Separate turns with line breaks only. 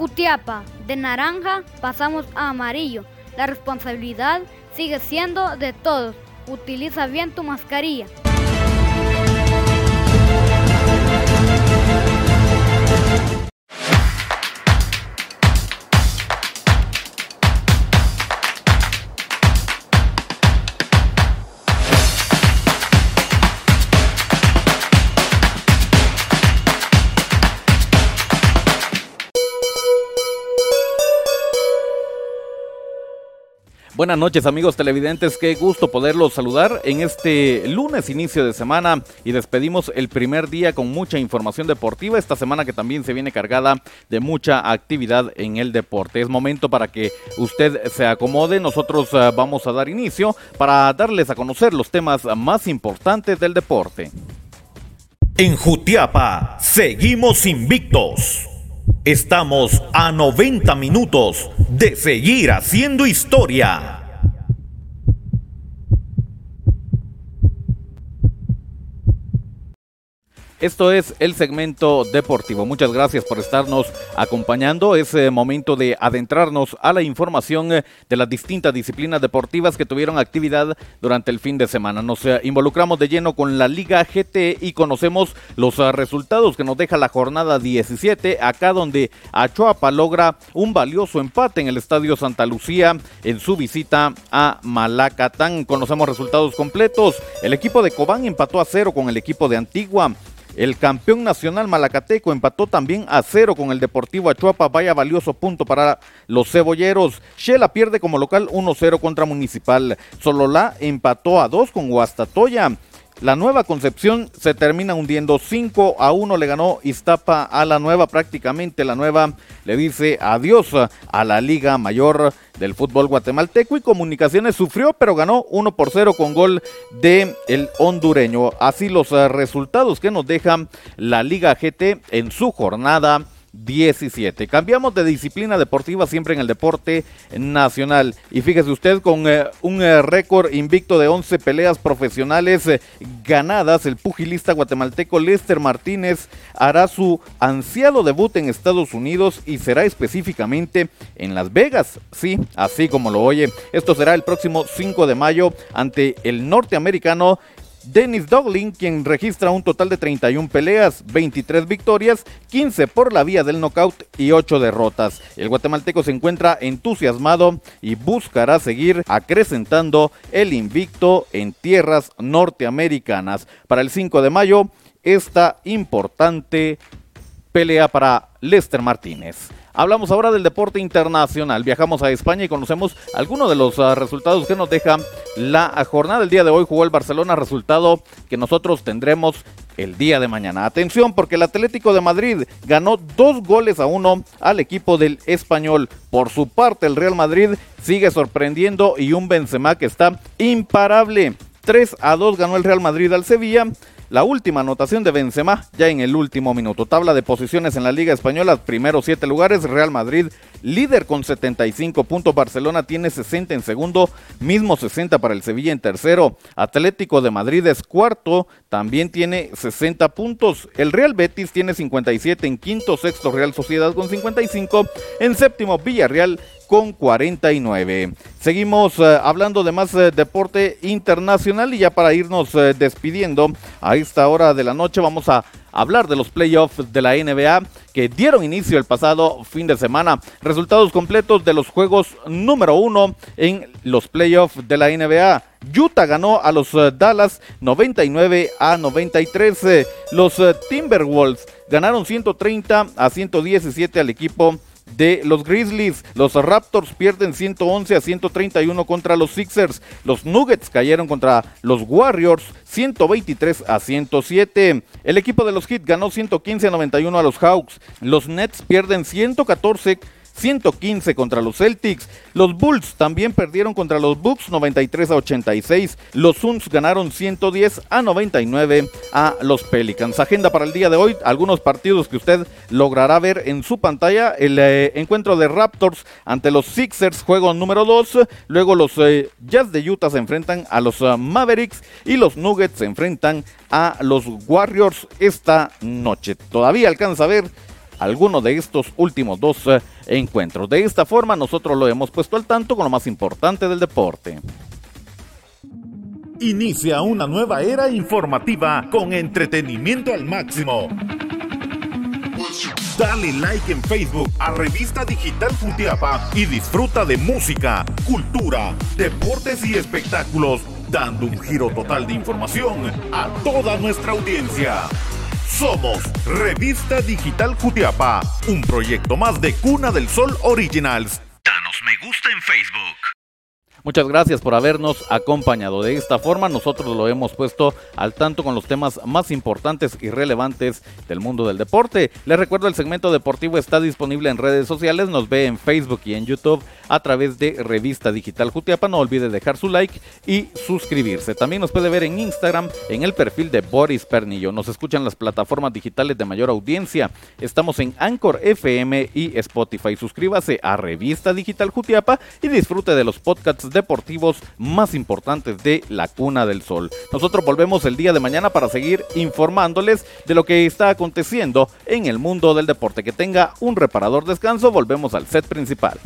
Jutiapa, de naranja pasamos a amarillo. La responsabilidad sigue siendo de todos. Utiliza bien tu mascarilla.
Buenas noches amigos televidentes, qué gusto poderlos saludar en este lunes inicio de semana y despedimos el primer día con mucha información deportiva, esta semana que también se viene cargada de mucha actividad en el deporte. Es momento para que usted se acomode, nosotros eh, vamos a dar inicio para darles a conocer los temas más importantes del deporte.
En Jutiapa seguimos invictos. Estamos a 90 minutos de seguir haciendo historia.
Esto es el segmento deportivo. Muchas gracias por estarnos acompañando. Es eh, momento de adentrarnos a la información eh, de las distintas disciplinas deportivas que tuvieron actividad durante el fin de semana. Nos eh, involucramos de lleno con la Liga GT y conocemos los resultados que nos deja la jornada 17, acá donde Achuapa logra un valioso empate en el Estadio Santa Lucía en su visita a Malacatán. Conocemos resultados completos. El equipo de Cobán empató a cero con el equipo de Antigua. El campeón nacional Malacateco empató también a cero con el Deportivo Achuapa. Vaya valioso punto para los cebolleros. Shela pierde como local 1-0 contra Municipal. Sololá empató a 2 con Guastatoya. La nueva Concepción se termina hundiendo 5 a 1, le ganó Iztapa a la nueva prácticamente. La nueva le dice adiós a la Liga Mayor del fútbol guatemalteco y Comunicaciones sufrió pero ganó 1 por 0 con gol de el hondureño. Así los resultados que nos dejan la Liga GT en su jornada 17. Cambiamos de disciplina deportiva siempre en el deporte nacional. Y fíjese usted, con eh, un eh, récord invicto de 11 peleas profesionales eh, ganadas, el pugilista guatemalteco Lester Martínez hará su ansiado debut en Estados Unidos y será específicamente en Las Vegas. Sí, así como lo oye. Esto será el próximo 5 de mayo ante el norteamericano Dennis Doglin, quien registra un total de 31 peleas, 23 victorias, 15 por la vía del knockout y 8 derrotas. El guatemalteco se encuentra entusiasmado y buscará seguir acrecentando el invicto en tierras norteamericanas. Para el 5 de mayo, esta importante pelea para Lester Martínez. Hablamos ahora del deporte internacional. Viajamos a España y conocemos algunos de los uh, resultados que nos deja la jornada. El día de hoy jugó el Barcelona, resultado que nosotros tendremos el día de mañana. Atención porque el Atlético de Madrid ganó dos goles a uno al equipo del español. Por su parte, el Real Madrid sigue sorprendiendo y un Benzema que está imparable. 3 a 2 ganó el Real Madrid al Sevilla. La última anotación de Benzema ya en el último minuto. Tabla de posiciones en la Liga Española, primeros siete lugares, Real Madrid líder con 75 puntos, Barcelona tiene 60 en segundo, mismo 60 para el Sevilla en tercero, Atlético de Madrid es cuarto, también tiene 60 puntos, el Real Betis tiene 57 en quinto, sexto Real Sociedad con 55, en séptimo Villarreal con 49. Seguimos eh, hablando de más eh, deporte internacional y ya para irnos eh, despidiendo a esta hora de la noche vamos a hablar de los playoffs de la NBA que dieron inicio el pasado fin de semana. Resultados completos de los juegos número uno en los playoffs de la NBA. Utah ganó a los Dallas 99 a 93. Los Timberwolves ganaron 130 a 117 al equipo de los Grizzlies. Los Raptors pierden 111 a 131 contra los Sixers. Los Nuggets cayeron contra los Warriors 123 a 107. El equipo de los Heat ganó 115 a 91 a los Hawks. Los Nets pierden 114 115 contra los Celtics. Los Bulls también perdieron contra los Bucks 93 a 86. Los Suns ganaron 110 a 99 a los Pelicans. Agenda para el día de hoy, algunos partidos que usted logrará ver en su pantalla. El eh, encuentro de Raptors ante los Sixers, juego número 2. Luego los eh, Jazz de Utah se enfrentan a los eh, Mavericks y los Nuggets se enfrentan a los Warriors esta noche. Todavía alcanza a ver alguno de estos últimos dos eh, encuentros. De esta forma nosotros lo hemos puesto al tanto con lo más importante del deporte.
Inicia una nueva era informativa con entretenimiento al máximo. Dale like en Facebook a Revista Digital Futiapa y disfruta de música, cultura, deportes y espectáculos, dando un giro total de información a toda nuestra audiencia. Somos Revista Digital Jutiapa, un proyecto más de Cuna del Sol Originals. Danos me gusta en Facebook.
Muchas gracias por habernos acompañado. De esta forma nosotros lo hemos puesto al tanto con los temas más importantes y relevantes del mundo del deporte. Les recuerdo el segmento deportivo está disponible en redes sociales, nos ve en Facebook y en YouTube a través de Revista Digital Jutiapa. No olvide dejar su like y suscribirse. También nos puede ver en Instagram en el perfil de Boris Pernillo. Nos escuchan las plataformas digitales de mayor audiencia. Estamos en Anchor FM y Spotify. Suscríbase a Revista Digital Jutiapa y disfrute de los podcasts deportivos más importantes de la Cuna del Sol. Nosotros volvemos el día de mañana para seguir informándoles de lo que está aconteciendo en el mundo del deporte. Que tenga un reparador descanso, volvemos al set principal.